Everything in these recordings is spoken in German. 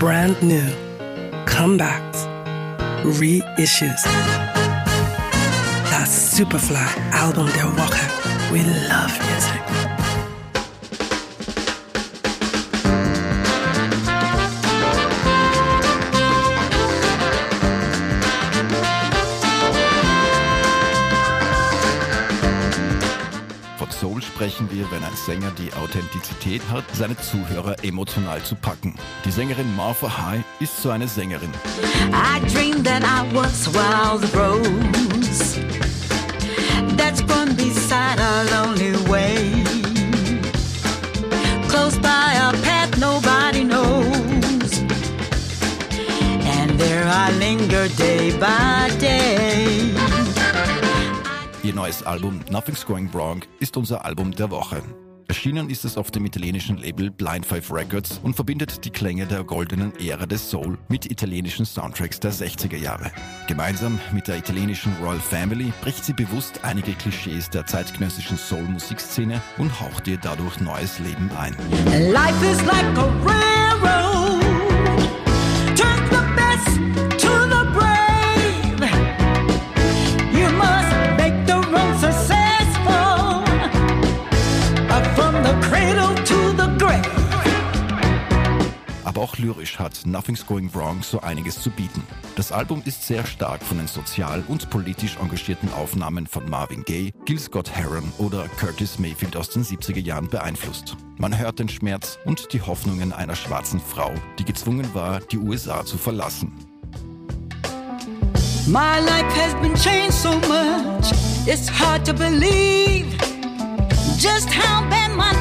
brand new, comebacks, reissues. Das Superfly-Album der Woche. We love music. Sprechen wir, wenn ein Sänger die Authentizität hat, seine Zuhörer emotional zu packen. Die Sängerin Martha High ist so eine Sängerin. I dreamed that I was wild rose that's grown beside a lonely way, close by a path nobody knows, and there I linger day by day. Neues Album Nothing's Going Wrong ist unser Album der Woche. Erschienen ist es auf dem italienischen Label Blind Five Records und verbindet die Klänge der goldenen Ära des Soul mit italienischen Soundtracks der 60er Jahre. Gemeinsam mit der italienischen Royal Family bricht sie bewusst einige Klischees der zeitgenössischen Soul-Musikszene und haucht ihr dadurch neues Leben ein. Aber auch lyrisch hat Nothing's Going Wrong so einiges zu bieten. Das Album ist sehr stark von den sozial und politisch engagierten Aufnahmen von Marvin Gaye, Gil Scott Heron oder Curtis Mayfield aus den 70er Jahren beeinflusst. Man hört den Schmerz und die Hoffnungen einer schwarzen Frau, die gezwungen war, die USA zu verlassen. My life has been changed so much, it's hard to believe just how bad my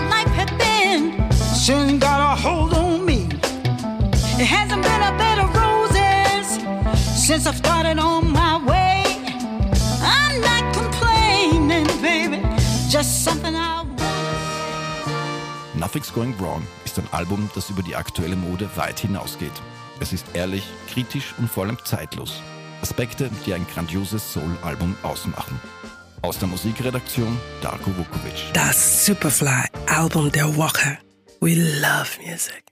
been a bed of roses since I started on my way. I'm not complaining, baby, just something I want. Nothing's Going Wrong ist ein Album, das über die aktuelle Mode weit hinausgeht. Es ist ehrlich, kritisch und vor allem zeitlos. Aspekte, die ein grandioses Soul-Album ausmachen. Aus der Musikredaktion Darko Vukovic. Das Superfly-Album der Woche. We love music.